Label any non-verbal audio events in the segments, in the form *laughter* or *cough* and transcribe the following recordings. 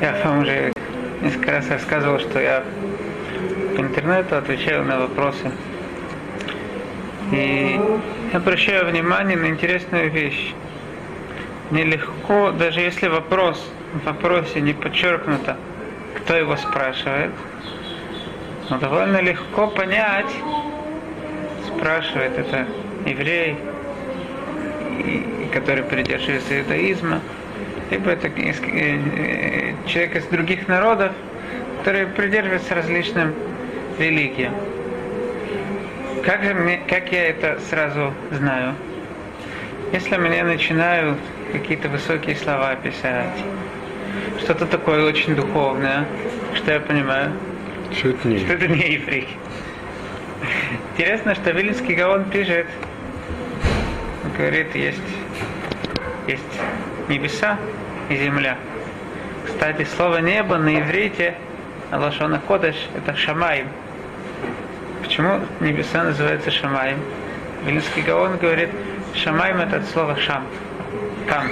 Я вам уже несколько раз рассказывал, что я по интернету отвечаю на вопросы. И обращаю внимание на интересную вещь. Нелегко, даже если вопрос в вопросе не подчеркнуто, кто его спрашивает, но довольно легко понять, спрашивает это еврей, который придерживается иудаизма, либо это э, человек из других народов, который придерживается различным религиям. Как же мне, как я это сразу знаю? Если мне начинают какие-то высокие слова писать, что-то такое очень духовное, что я понимаю? Что это не, что это не еврей. Интересно, что Вилинский Гаон пишет, говорит, есть, есть небеса и земля. Кстати, слово небо на иврите, Алашона Кодыш, это Шамаим. Почему небеса называются Шамаем? Вилинский Гаон говорит, Шамаем это от слова Шам. Там.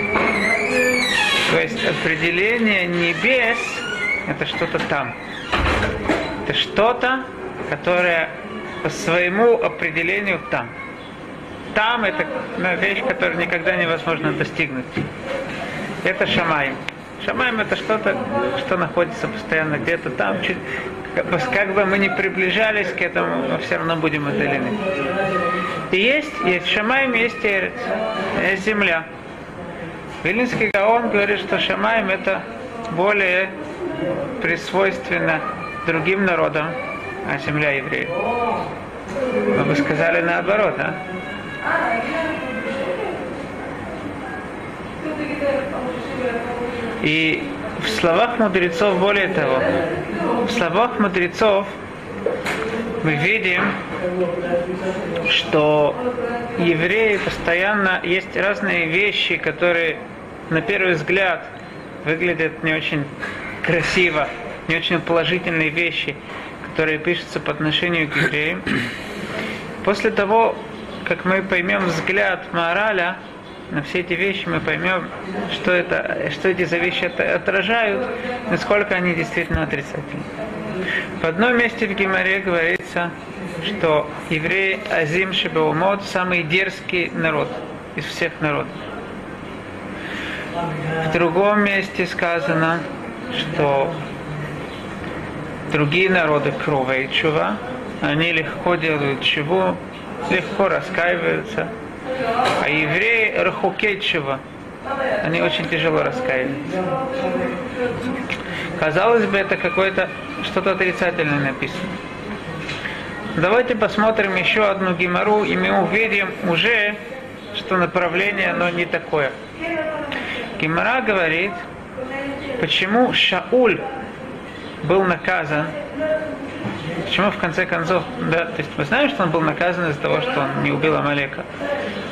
То есть определение небес это что-то там. Это что-то, которое по своему определению там. Там это вещь, которую никогда невозможно достигнуть. Это шамай. Шамаем это что-то, что находится постоянно где-то там, чуть, как бы мы не приближались к этому, мы все равно будем отдалены. И есть, есть Шамаем, есть Эрец, есть земля. Вилинский Гаон говорит, что Шамаем это более присвойственно другим народам, а земля евреев. Но вы сказали наоборот, а? И в словах мудрецов, более того, в словах мудрецов мы видим, что евреи постоянно есть разные вещи, которые на первый взгляд выглядят не очень красиво, не очень положительные вещи, которые пишутся по отношению к евреям. После того, как мы поймем взгляд мораля на все эти вещи, мы поймем, что, это, что эти вещи отражают, насколько они действительно отрицательны. В одном месте в Гимаре говорится, что евреи Азим Шибаумот самый дерзкий народ из всех народов. В другом месте сказано, что другие народы кровей чува, они легко делают чего, легко раскаиваются. А евреи рахукетчева, они очень тяжело раскаиваются. Казалось бы, это какое-то что-то отрицательное написано. Давайте посмотрим еще одну гемору, и мы увидим уже, что направление оно не такое. Гемора говорит, почему Шауль был наказан Почему в конце концов, да, то есть мы знаем, что он был наказан из-за того, что он не убил Амалека.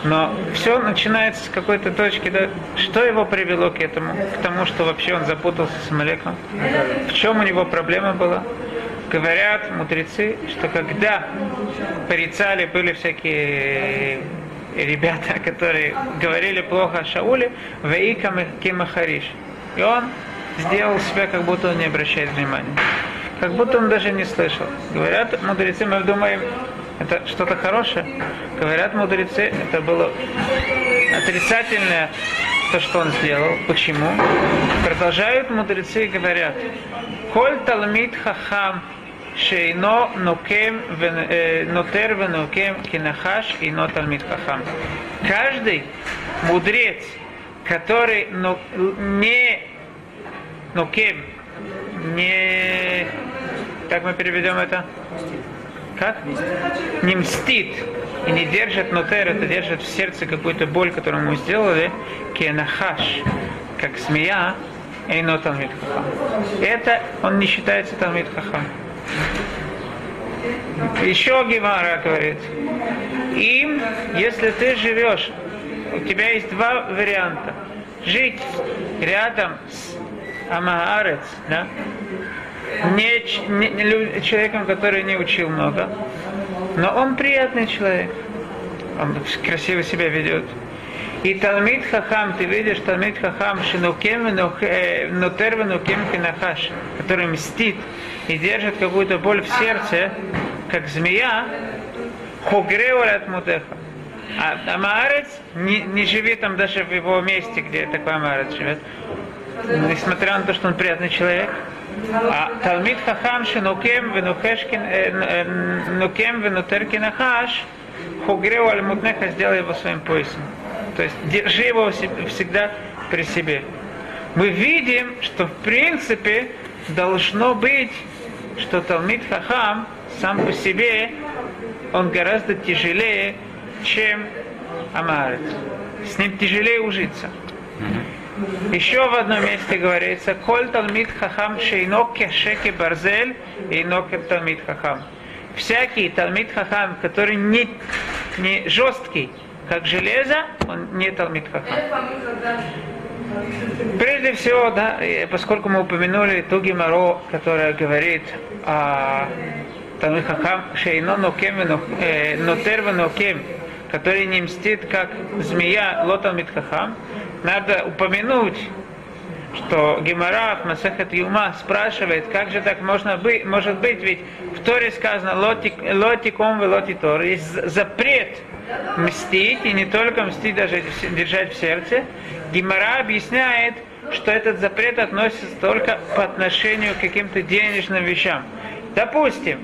Но все начинается с какой-то точки, да, что его привело к этому, к тому, что вообще он запутался с Амалеком. В чем у него проблема была? Говорят мудрецы, что когда порицали, были всякие ребята, *laughs* которые говорили плохо о Шауле, Ваикам Кимахариш. И он сделал себя, как будто он не обращает внимания как будто он даже не слышал. Говорят мудрецы, мы думаем, это что-то хорошее. Говорят мудрецы, это было отрицательное то, что он сделал. Почему? Продолжают мудрецы и говорят, Коль талмит хахам шейно нокем э, нотер венокем кинахаш и но талмит хахам. Каждый мудрец, который не нокем, не... Как мы переведем это? Как? Не мстит и не держит нотер, это держит в сердце какую-то боль, которую мы сделали, кенахаш, как змея, и но Талмит Хахам. Это он не считается Талмит Хахам. Еще Гемара говорит, им, если ты живешь, у тебя есть два варианта. Жить рядом с Амаарец, да? Не, не, человеком, который не учил много, но он приятный человек, он красиво себя ведет. И Талмит Хахам, ты видишь, Талмит Хахам, Шинукем, Нутер, Нукем, Кинахаш, который мстит и держит какую-то боль в сердце, как змея, Хугрева от Мутеха. А, а Маарец не, не живет там даже в его месте, где такой Маарец живет. Несмотря на то, что он приятный человек. А Талмит Хахам Шинукем Венухешкин Нукем Венутеркин Ахаш Хугреу Аль-Мутнеха сделал его своим поясом. То есть держи его всегда при себе. Мы видим, что в принципе должно быть, что Талмит Хахам сам по себе, он гораздо тяжелее, чем Амарец. С ним тяжелее ужиться. Еще в одном месте говорится, «Коль талмит хахам шейно кешеки барзель и нокер талмит хахам». Всякий талмит хахам, который не, не жесткий, как железо, он не талмит хахам. Прежде всего, да, поскольку мы упомянули ту геморо, которая говорит о Талмит Хахам, Шейно Нокем, э, Нотер Нокем, который не мстит, как змея Лотал Митхахам, надо упомянуть, что Гемора в Масахат Юма спрашивает, как же так можно быть, может быть, ведь в Торе сказано лотиком и лотитор, есть запрет мстить, и не только мстить, даже держать в сердце. Гемора объясняет, что этот запрет относится только по отношению к каким-то денежным вещам. Допустим,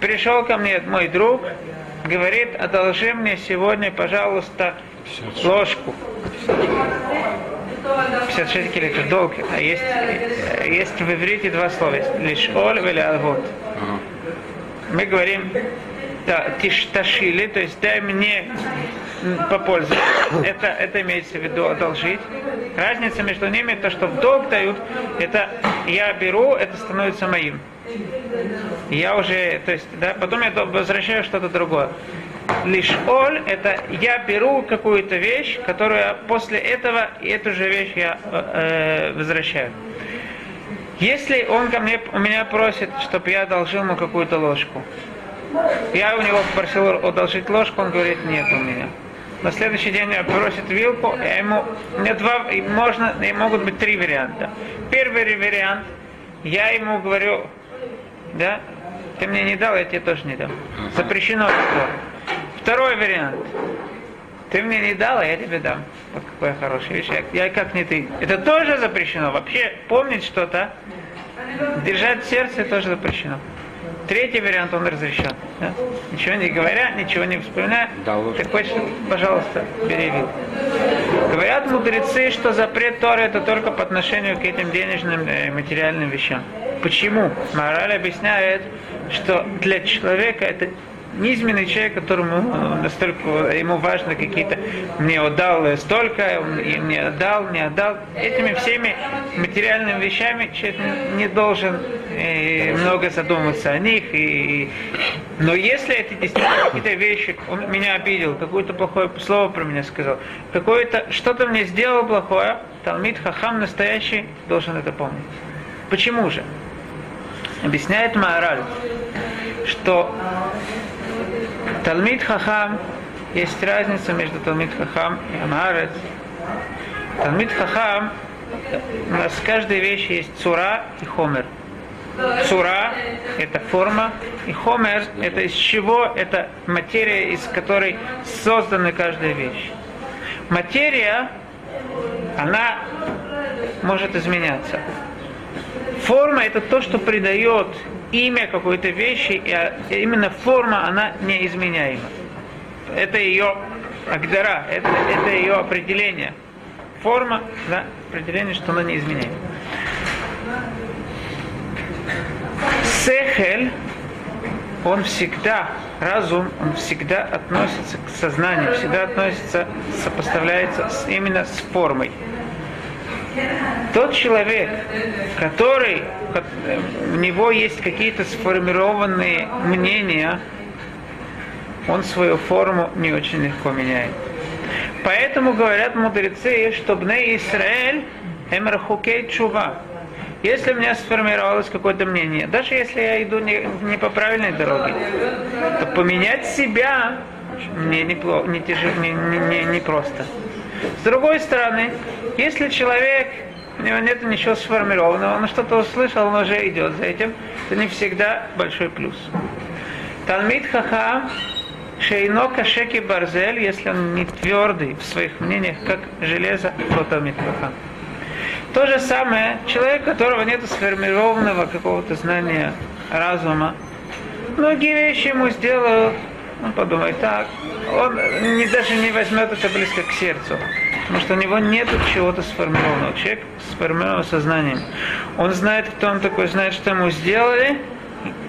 пришел ко мне мой друг, говорит, одолжи мне сегодня, пожалуйста, ложку. 56 шекелей это долг. А есть, есть в иврите два слова. Лишь оль или алгот. Мы говорим да, тишташили, то есть дай мне попользоваться. Это, это имеется в виду одолжить. Разница между ними, то, что в долг дают, это я беру, это становится моим. Я уже, то есть, да, потом я возвращаю что-то другое. Лишь оль, это я беру какую-то вещь, которую после этого эту же вещь я э, возвращаю. Если он ко мне, у меня просит, чтобы я одолжил ему какую-то ложку, я у него попросил одолжить ложку, он говорит, нет у меня. На следующий день я просит вилку, я ему, меня два, можно, могут быть три варианта. Первый вариант, я ему говорю, да, ты мне не дал, я тебе тоже не дам. Запрещено это. Второй вариант. Ты мне не дал, а я тебе дам. Вот какая хорошая вещь. Я, я как не ты. Это тоже запрещено. Вообще помнить что-то, держать в сердце тоже запрещено. Третий вариант он разрешен. Да? Ничего не говоря, ничего не вспоминая. Да, Ты хочешь, пожалуйста, бери вид. Говорят мудрецы, что запрет Торы это только по отношению к этим денежным э, материальным вещам. Почему? Мораль объясняет, что для человека это низменный человек, которому э, настолько ему важно какие-то мне отдал столько, не отдал, не отдал. Этими всеми материальными вещами человек не должен э, много задумываться о них. И, но если это действительно какие-то вещи, он меня обидел, какое-то плохое слово про меня сказал, какое-то что-то мне сделал плохое, Талмит Хахам настоящий должен это помнить. Почему же? Объясняет Маораль, что Талмит Хахам, есть разница между Талмит Хахам и Амарец. Талмит Хахам, у нас в каждой вещи есть цура и хомер. Цура – это форма, и хомер – это из чего? Это материя, из которой создана каждая вещь. Материя, она может изменяться. Форма – это то, что придает имя какой-то вещи, и именно форма, она неизменяема. Это ее агдара, это, это ее определение. Форма, да, определение, что она неизменяема. Сехель, он всегда, разум, он всегда относится к сознанию, всегда относится, сопоставляется с, именно с формой. Тот человек, который, у него есть какие-то сформированные мнения, он свою форму не очень легко меняет. Поэтому говорят мудрецы, что Бне Исраэль эмрахукей чува. Если у меня сформировалось какое-то мнение, даже если я иду не, не по правильной дороге, то поменять себя мне не, не, не, не, не просто. С другой стороны, если человек, у него нет ничего сформированного, он что-то услышал, он уже идет за этим, это не всегда большой плюс. Талмит Хахам Шейно Кашеки Барзель, если он не твердый в своих мнениях, как железо, то Талмит Хахам. То же самое, человек, у которого нет сформированного какого-то знания разума, многие вещи ему сделают, он подумает так, он не, даже не возьмет это близко к сердцу, потому что у него нет чего-то сформированного. Человек с сформированным сознанием. Он знает, кто он такой, знает, что ему сделали.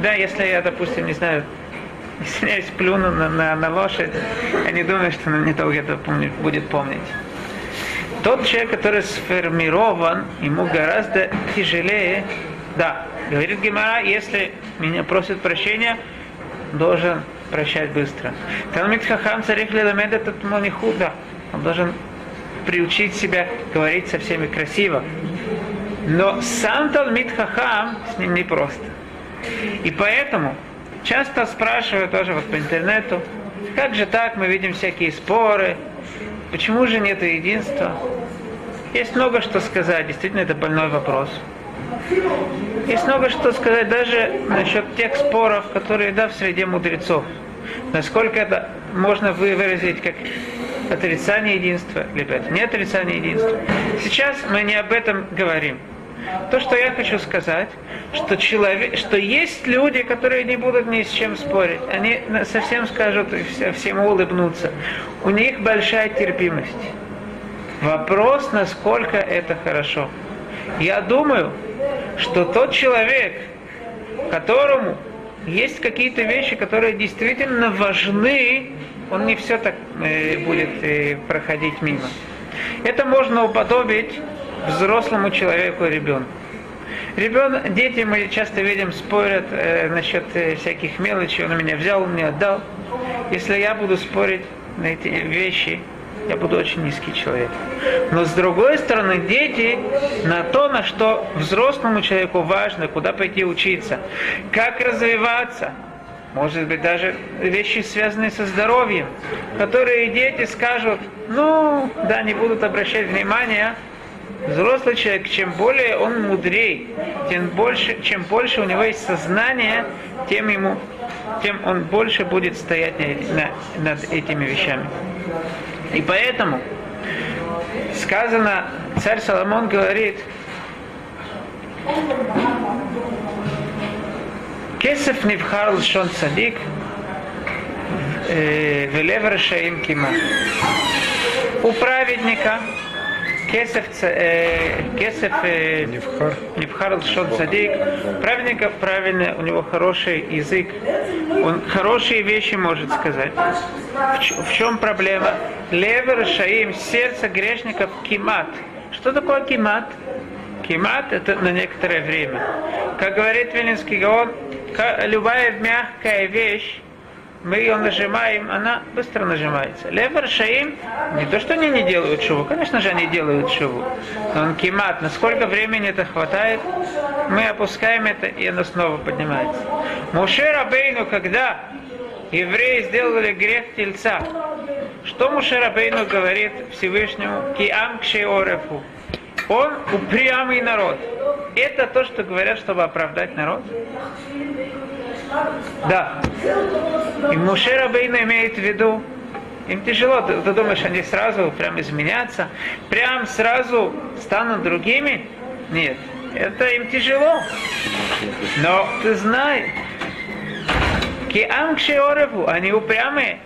Да, если я, допустим, не знаю, *laughs* извиняюсь, плюну на, на, на лошадь, я не думаю, что он не долго это помнит, будет помнить. Тот человек, который сформирован, ему гораздо тяжелее, да, говорит Гимара, если меня просят прощения, должен прощать быстро. Талмит Хахам царих леламед этот монихуда. Он должен приучить себя говорить со всеми красиво. Но сам Талмит Хахам с ним непросто. И поэтому часто спрашивают тоже вот по интернету, как же так, мы видим всякие споры, почему же нет единства? Есть много что сказать, действительно это больной вопрос. Есть много что сказать даже насчет тех споров, которые, да, в среде мудрецов. Насколько это можно выразить как отрицание единства, это не отрицание единства. Сейчас мы не об этом говорим. То, что я хочу сказать, что, человек, что есть люди, которые не будут ни с чем спорить. Они совсем скажут, всему улыбнутся. У них большая терпимость. Вопрос, насколько это хорошо. Я думаю, что тот человек, которому есть какие-то вещи, которые действительно важны, он не все так э, будет э, проходить мимо. Это можно уподобить взрослому человеку ребенку. Ребенок, дети мы часто видим спорят э, насчет э, всяких мелочей, он меня взял, он мне отдал. Если я буду спорить на эти вещи, я буду очень низкий человек. Но с другой стороны, дети на то, на что взрослому человеку важно, куда пойти учиться, как развиваться, может быть, даже вещи, связанные со здоровьем, которые дети скажут, ну, да, не будут обращать внимания, взрослый человек, чем более он мудрей, тем больше, чем больше у него есть сознание, тем ему, тем он больше будет стоять над этими вещами. И поэтому сказано, царь Соломон говорит, Кесов невхар лшон цадик, э, велев шаим кима. У праведника Кесев, э, Кесев э, Невхар Шот Садик, праведника правильно, у него хороший язык, он хорошие вещи может сказать. В, в чем проблема? Левер Шаим, сердце грешников Кимат. Что такое Кимат? Кимат это на некоторое время. Как говорит Вилинский Гаон, любая мягкая вещь, мы ее нажимаем, она быстро нажимается. Левер шаим, не то, что они не делают шуву, конечно же они делают шуву, но он кимат, насколько времени это хватает, мы опускаем это, и оно снова поднимается. Муше Рабейну, когда евреи сделали грех тельца, что Муше Рабейну говорит Всевышнему? Киам кшеорефу. Он упрямый народ. Это то, что говорят, чтобы оправдать народ? Да. И Муше Рабейна имеет в виду, им тяжело, ты, ты думаешь, они сразу прям изменятся, прям сразу станут другими? Нет, это им тяжело. Но ты знаешь, Киам Кшеореву, они упрямые.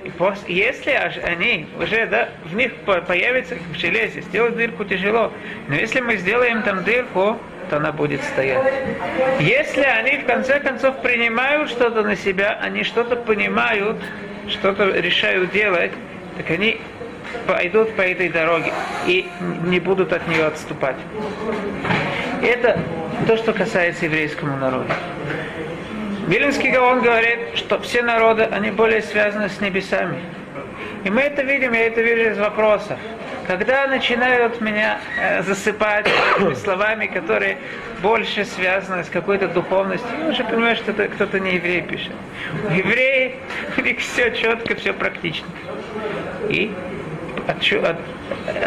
Если они уже, да, в них появится в железе, сделать дырку тяжело. Но если мы сделаем там дырку, то она будет стоять. Если они в конце концов принимают что-то на себя, они что-то понимают, что-то решают делать, так они пойдут по этой дороге и не будут от нее отступать. Это то, что касается еврейскому народу. Вилинский Гаон говорит, что все народы, они более связаны с небесами. И мы это видим, я это вижу из вопросов. Когда начинают меня э, засыпать *coughs* словами, которые больше связаны с какой-то духовностью, я уже понимаю, что это кто-то не еврей пишет. Евреи, *laughs* у них все четко, все практично. И от, от,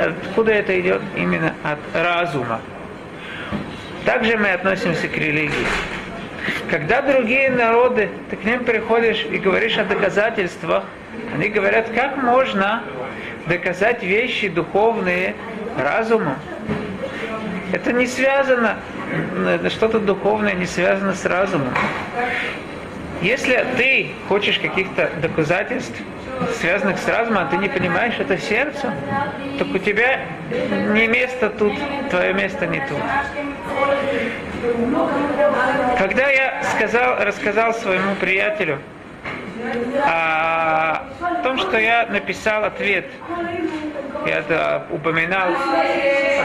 откуда это идет? Именно от разума. Также мы относимся к религии. Когда другие народы, ты к ним приходишь и говоришь о доказательствах, они говорят, как можно доказать вещи духовные разумом. Это не связано, что-то духовное не связано с разумом. Если ты хочешь каких-то доказательств, связанных с разумом, а ты не понимаешь это сердцем, то у тебя не место тут, твое место не тут. Когда я сказал, рассказал своему приятелю о том, что я написал ответ, я это упоминал,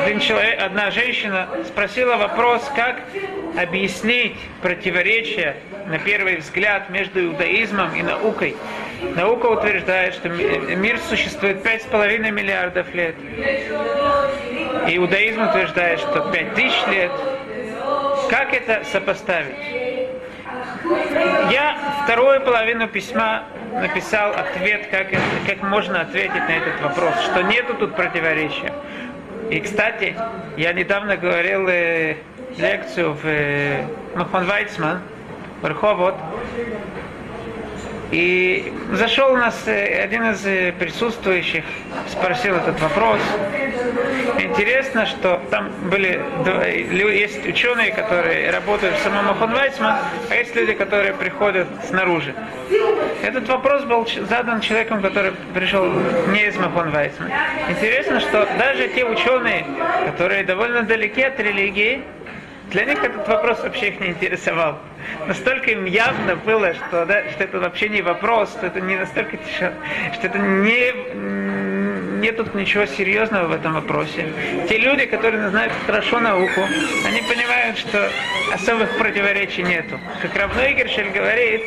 один человек, одна женщина спросила вопрос, как объяснить противоречие на первый взгляд между иудаизмом и наукой. Наука утверждает, что мир существует пять с половиной миллиардов лет. Иудаизм утверждает, что пять тысяч лет. Как это сопоставить? Я вторую половину письма написал ответ, как, как можно ответить на этот вопрос, что нету тут противоречия. И, кстати, я недавно говорил э, лекцию в э, Махон Вайцман, Верховод, и зашел у нас э, один из э, присутствующих, спросил этот вопрос. Интересно, что там были, есть ученые, которые работают в самом Махон Вайцман, а есть люди, которые приходят снаружи. Этот вопрос был задан человеком, который пришел не из Махон Вайцман. Интересно, что даже те ученые, которые довольно далеки от религии, для них этот вопрос вообще их не интересовал. Настолько им явно было, что, да, что это вообще не вопрос, что это не настолько что это не, нет тут ничего серьезного в этом вопросе. Те люди, которые знают хорошо науку, они понимают, что особых противоречий нету. Как Равной Гершель говорит,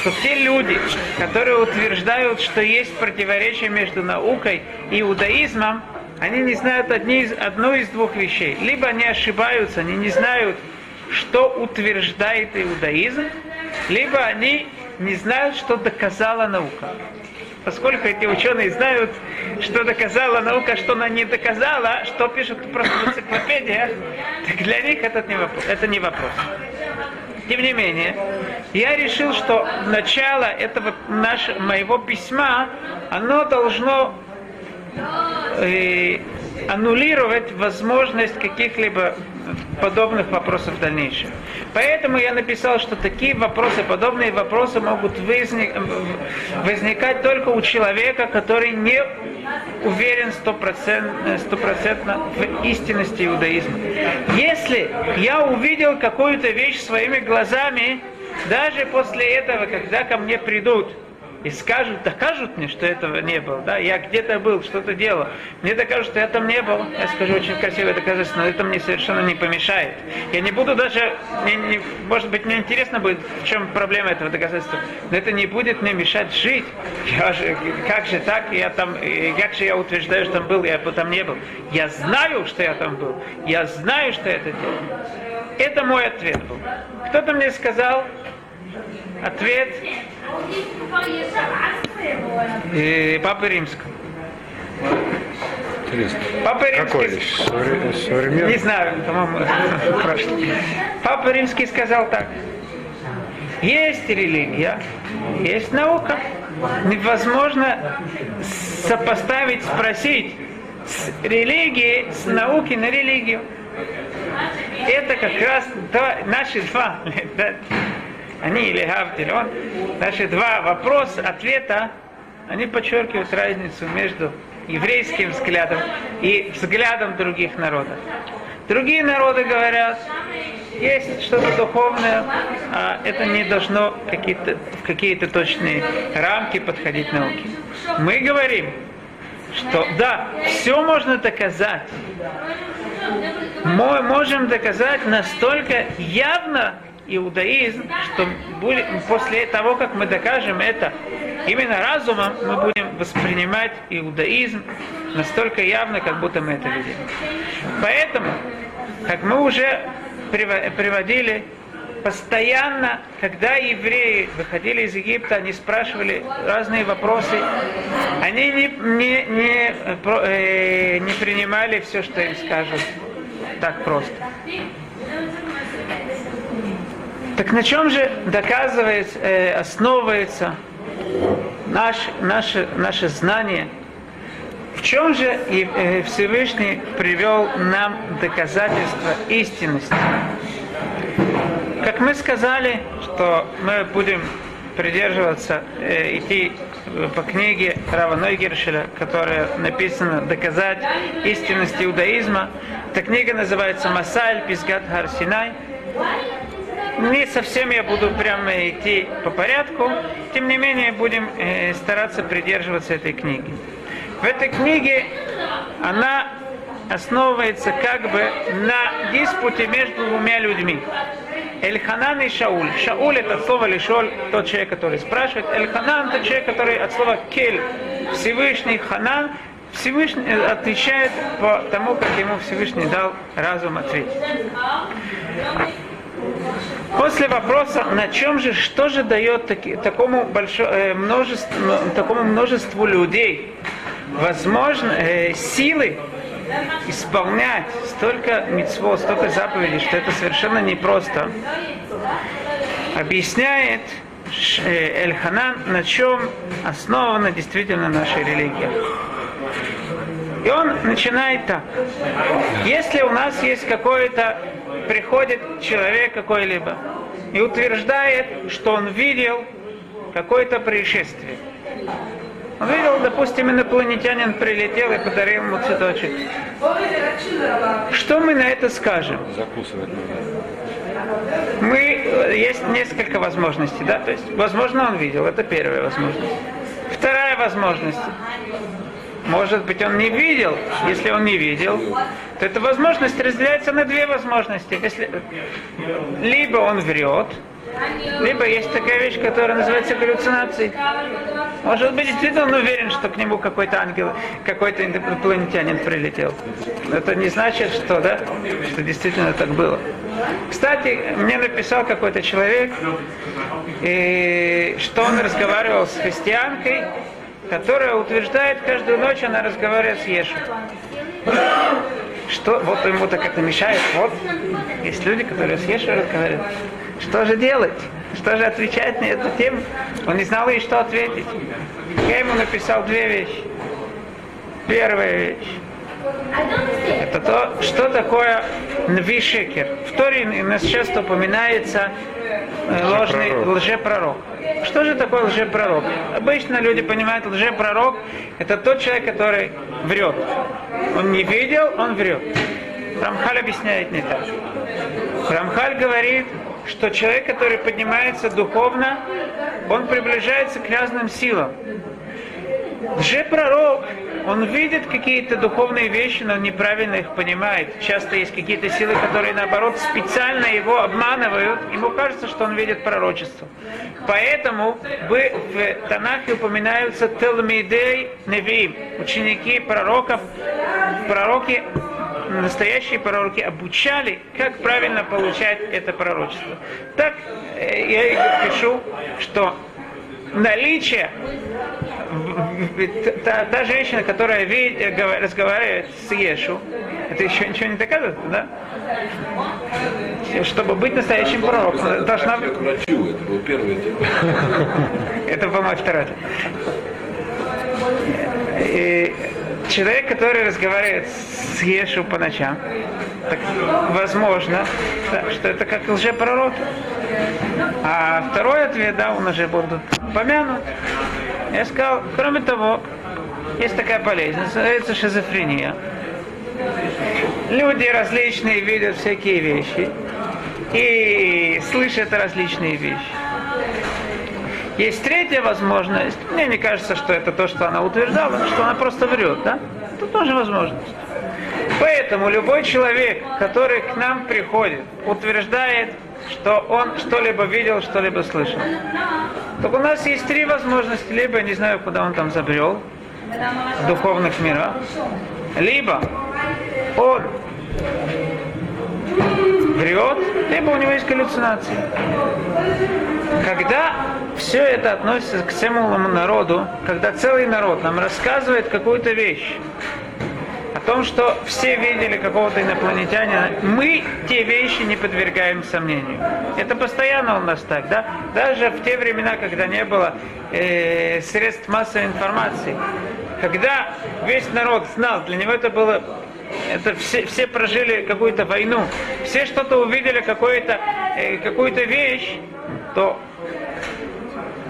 что те люди, которые утверждают, что есть противоречие между наукой и иудаизмом, они не знают одни одну из двух вещей. Либо они ошибаются, они не знают, что утверждает иудаизм, либо они не знают, что доказала наука. Поскольку эти ученые знают, что доказала наука, что она не доказала, что пишут просто в энциклопедиях, так для них это не вопрос. Это не вопрос. Тем не менее, я решил, что начало этого нашего, моего письма, оно должно э, аннулировать возможность каких-либо подобных вопросов в дальнейшем. Поэтому я написал, что такие вопросы, подобные вопросы могут возник, возникать только у человека, который не уверен стопроцентно в истинности иудаизма. Если я увидел какую-то вещь своими глазами, даже после этого, когда ко мне придут и скажут, докажут мне, что этого не было, да, я где-то был, что-то делал, мне докажут, что я там не был, я скажу очень красивое доказательство, но это мне совершенно не помешает. Я не буду даже, не, не, может быть, мне интересно будет, в чем проблема этого доказательства, но это не будет мне мешать жить. Я же, как же так, я там, как же я утверждаю, что там был, я там не был. Я знаю, что я там был, я знаю, что это делал. Это мой ответ был. Кто-то мне сказал, ответ и Папы Римского. Интересно. Папа Какой? Римский... Современный? Не знаю, по-моему, *laughs* прошлый. Папа Римский сказал так. Есть религия, есть наука. Невозможно сопоставить, спросить с религии, с науки на религию. Это как раз два, наши два *laughs* они или Гавдиль, он, наши два вопроса, ответа, они подчеркивают разницу между еврейским взглядом и взглядом других народов. Другие народы говорят, есть что-то духовное, а это не должно какие-то, в какие-то точные рамки подходить науке. Мы говорим, что да, все можно доказать. Мы можем доказать настолько явно, иудаизм, что после того, как мы докажем это именно разумом, мы будем воспринимать иудаизм настолько явно, как будто мы это видим. Поэтому, как мы уже приводили, постоянно, когда евреи выходили из Египта, они спрашивали разные вопросы, они не, не, не, э, не принимали все, что им скажут так просто. Так на чем же доказывается, э, основывается наш, наше, наше знание? В чем же э, Всевышний привел нам доказательство истинности? Как мы сказали, что мы будем придерживаться, э, идти по книге Рава Нойгершеля, которая написана «Доказать истинность иудаизма». Эта книга называется «Масаль Пизгат Харсинай». Не совсем я буду прямо идти по порядку, тем не менее будем э, стараться придерживаться этой книги. В этой книге она основывается как бы на диспуте между двумя людьми. Эльханан и Шауль. Шауль это слово лишоль, тот человек, который спрашивает. Эльханан это человек, который от слова кель, Всевышний Ханан, Всевышний отвечает по тому, как ему Всевышний дал разум ответить. После вопроса, на чем же, что же дает таки, такому, большому, э, множеству, такому множеству людей возможно, э, силы исполнять столько митцвот, столько заповедей, что это совершенно непросто, объясняет э, Эльханан, на чем основана действительно наша религия. И он начинает так. Если у нас есть какое-то, приходит человек какой-либо и утверждает, что он видел какое-то происшествие. Он видел, допустим, инопланетянин прилетел и подарил ему цветочек. Что мы на это скажем? Закусывать надо. Мы, есть несколько возможностей, да, то есть, возможно, он видел, это первая возможность. Вторая возможность. Может быть, он не видел. Если он не видел, то эта возможность разделяется на две возможности. Если, либо он врет, либо есть такая вещь, которая называется галлюцинацией. Может быть, действительно он уверен, что к нему какой-то ангел, какой-то инопланетянин прилетел. Это не значит, что, да, что действительно так было. Кстати, мне написал какой-то человек, и, что он разговаривал с христианкой, которая утверждает, каждую ночь она разговаривает с Ешу. Что, вот ему так это мешает, вот, есть люди, которые с Ешу разговаривают. Что же делать? Что же отвечать на эту тему? Он не знал ей, что ответить. Я ему написал две вещи. Первая вещь. Это то, что такое нвишекер. В Торе у нас часто упоминается э, ложный лжепророк. Что же такое лжепророк? Обычно люди понимают, лжепророк – это тот человек, который врет. Он не видел, он врет. Рамхаль объясняет не так. Рамхаль говорит, что человек, который поднимается духовно, он приближается к разным силам. Лжепророк, он видит какие-то духовные вещи, но неправильно их понимает. Часто есть какие-то силы, которые, наоборот, специально его обманывают. Ему кажется, что он видит пророчество. Поэтому в Танахе упоминаются Телмидей Невиим, ученики пророков, пророки настоящие пророки обучали, как правильно получать это пророчество. Так э, я пишу, что наличие та, та женщина, которая видит, разговаривает с Ешу, это еще ничего не доказывает, да? Чтобы быть настоящим пророком, должна быть... Это был первый Это мой второй. Человек, который разговаривает с Ешу по ночам, так возможно, да, что это как лжепророк. А второй ответ, да, он уже будет помянут. Я сказал, кроме того, есть такая болезнь, называется шизофрения. Люди различные видят всякие вещи и слышат различные вещи. Есть третья возможность. Мне не кажется, что это то, что она утверждала, что она просто врет, да? Это тоже возможность. Поэтому любой человек, который к нам приходит, утверждает, что он что-либо видел, что-либо слышал. Так у нас есть три возможности. Либо, не знаю, куда он там забрел, в духовных мирах. Либо он врет, либо у него есть галлюцинации. Когда все это относится к целому народу, когда целый народ нам рассказывает какую-то вещь, о том, что все видели какого-то инопланетянина, мы те вещи не подвергаем сомнению. Это постоянно у нас так, да? Даже в те времена, когда не было э, средств массовой информации, когда весь народ знал, для него это было это все, все прожили какую-то войну, все что-то увидели, какую-то э, какую-то вещь, то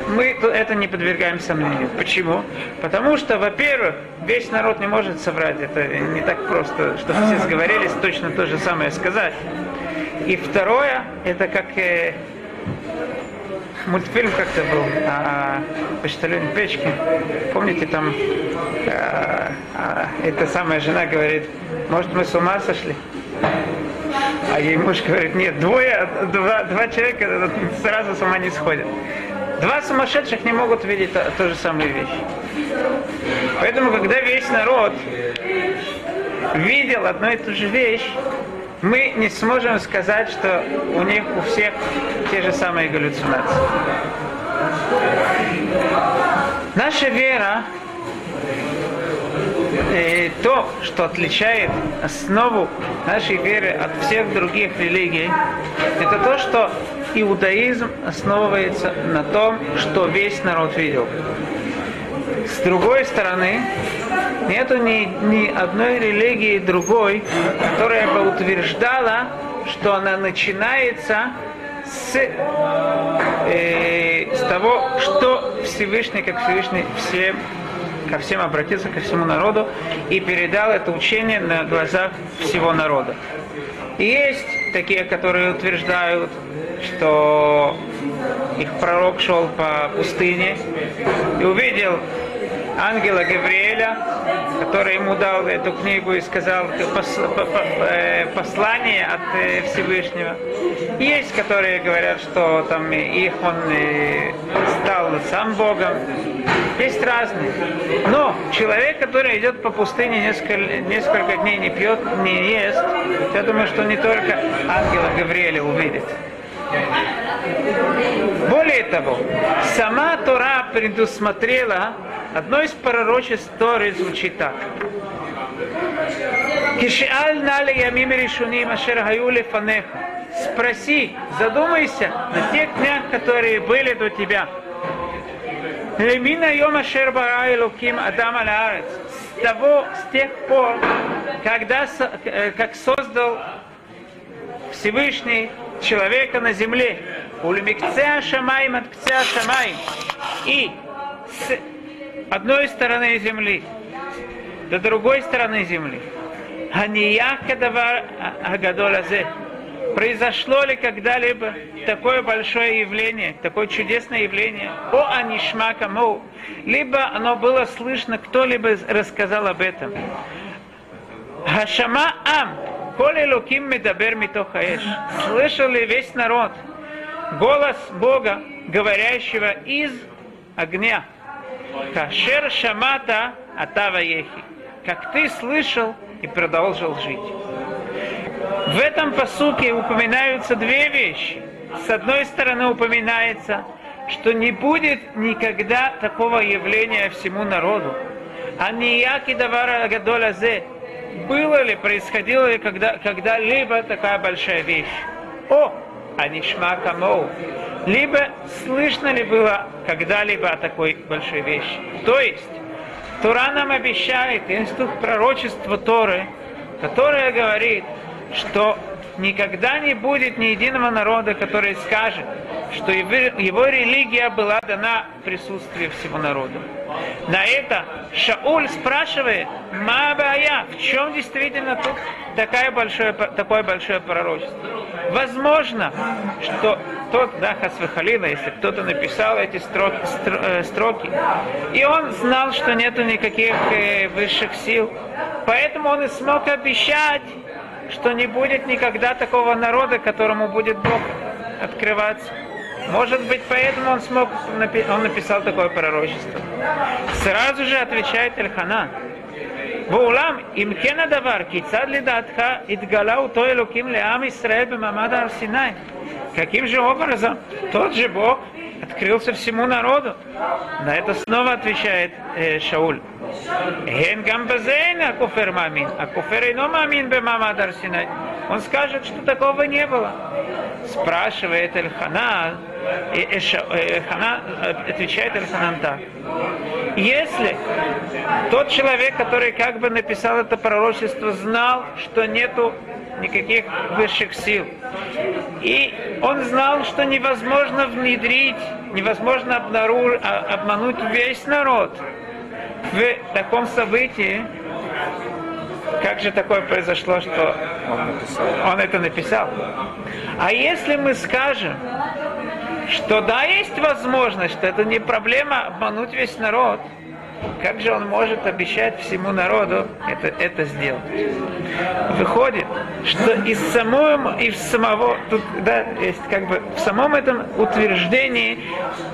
мы это не подвергаем сомнению. Почему? Потому что, во-первых, весь народ не может соврать. Это не так просто, чтобы все сговорились точно то же самое сказать. И второе, это как э, мультфильм как-то был о почтальоне Печке. Помните, там э, эта самая жена говорит, может мы с ума сошли? А ей муж говорит, нет, двое, два, два человека сразу с ума не сходят. Два сумасшедших не могут видеть то, то же самую вещь. Поэтому, когда весь народ видел одну и ту же вещь, мы не сможем сказать, что у них у всех те же самые галлюцинации. Наша вера и то, что отличает основу нашей веры от всех других религий, это то, что иудаизм основывается на том, что весь народ видел. С другой стороны, нету ни, ни одной религии другой, которая бы утверждала, что она начинается с, э, с того, что Всевышний, как Всевышний всем ко всем обратился, ко всему народу и передал это учение на глазах всего народа. Есть такие, которые утверждают, что их пророк шел по пустыне и увидел ангела Гавриэля, который ему дал эту книгу и сказал э, послание от э, Всевышнего. Есть, которые говорят, что там их он э, стал сам Богом. Есть разные. Но человек, который идет по пустыне несколько, несколько дней, не пьет, не ест, я думаю, что не только ангела Гавриэля увидит. Более того, сама Тора предусмотрела Одно из пророчеств Торы звучит так. Кишиаль нали ямим решуним ашер хаю лефанеха. Спроси, задумайся на тех днях, которые были до тебя. Лемина йом ашер бара элоким адам аль С того, с тех пор, когда, э, как создал Всевышний человека на земле. Улемикцеа шамаим от шамаим. И с одной стороны земли до другой стороны земли. Произошло ли когда-либо такое большое явление, такое чудесное явление? או הנשמע כמוהו. Либо оно было слышно, кто-либо рассказал об этом. השמע עם. קול אלוקים מדבר מתוך האש. Слышал ли весь народ голос Бога, говорящего из огня? כאשר שמעת אתה ויחי. Как ты слышал и продолжил жить. В этом посуке упоминаются две вещи. С одной стороны упоминается, что не будет никогда такого явления всему народу. А не яки давара гадолязе. Было ли, происходило ли когда, когда-либо такая большая вещь? О, анишма камоу либо слышно ли было когда-либо о такой большой вещи. То есть, Тура нам обещает институт пророчества Торы, которое говорит, что никогда не будет ни единого народа, который скажет, что его религия была дана в присутствии всего народа. На это Шауль спрашивает, Мабая, в чем действительно тут такое большое, такое большое пророчество? Возможно, что тот, да, Хасвахалина, если кто-то написал эти строки, э, строки, и он знал, что нету никаких э, высших сил, поэтому он и смог обещать, что не будет никогда такого народа, которому будет Бог открываться. Может быть, поэтому он смог, он написал такое пророчество. Сразу же отвечает Эльхана. ואולם, אם כן הדבר, כיצד לדעתך התגלה אותו אלוקים לעם ישראל במעמד הר סיני? Каким же образом тот же Бог открылся всему народу? На это снова отвечает э, Шауль. Ген гамбазейна куфер мамин, а мамин арсинай. Он скажет, что такого не было. Спрашивает Эльханан, и Эльханан отвечает Эльханан так. Если тот человек, который как бы написал это пророчество, знал, что нету никаких высших сил. И он знал, что невозможно внедрить, невозможно обнаруж... обмануть весь народ в таком событии. Как же такое произошло, что он это написал? А если мы скажем, что да, есть возможность, что это не проблема обмануть весь народ, как же он может обещать всему народу это, это сделать? Выходит, что из самого, из самого, тут, да, есть как бы в самом этом утверждении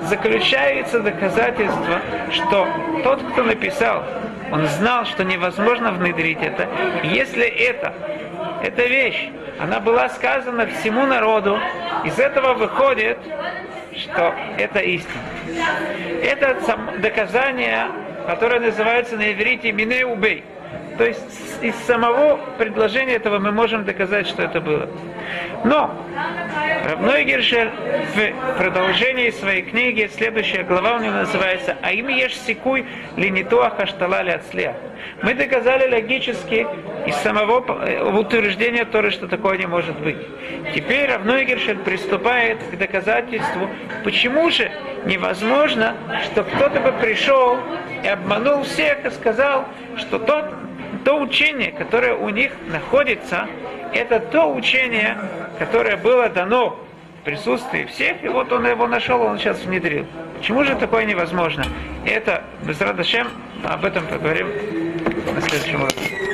заключается доказательство, что тот, кто написал, он знал, что невозможно внедрить это. Если это, эта вещь, она была сказана всему народу, из этого выходит, что это истина. Это доказание которое называется на иврите «мине убей». То есть из самого предложения этого мы можем доказать, что это было. Но Равной Гершель в продолжении своей книги, следующая глава у него называется «А им ешь секуй линитуа хаштала ляцлия». Мы доказали логически из самого э, утверждения Торы, что такое не может быть. Теперь Равной приступает к доказательству, почему же невозможно, что кто-то бы пришел и обманул всех и сказал, что тот то учение, которое у них находится, это то учение, которое было дано присутствии всех, и вот он его нашел, он сейчас внедрил. Почему же такое невозможно? Это, без Радашем, об этом поговорим на следующем уроке.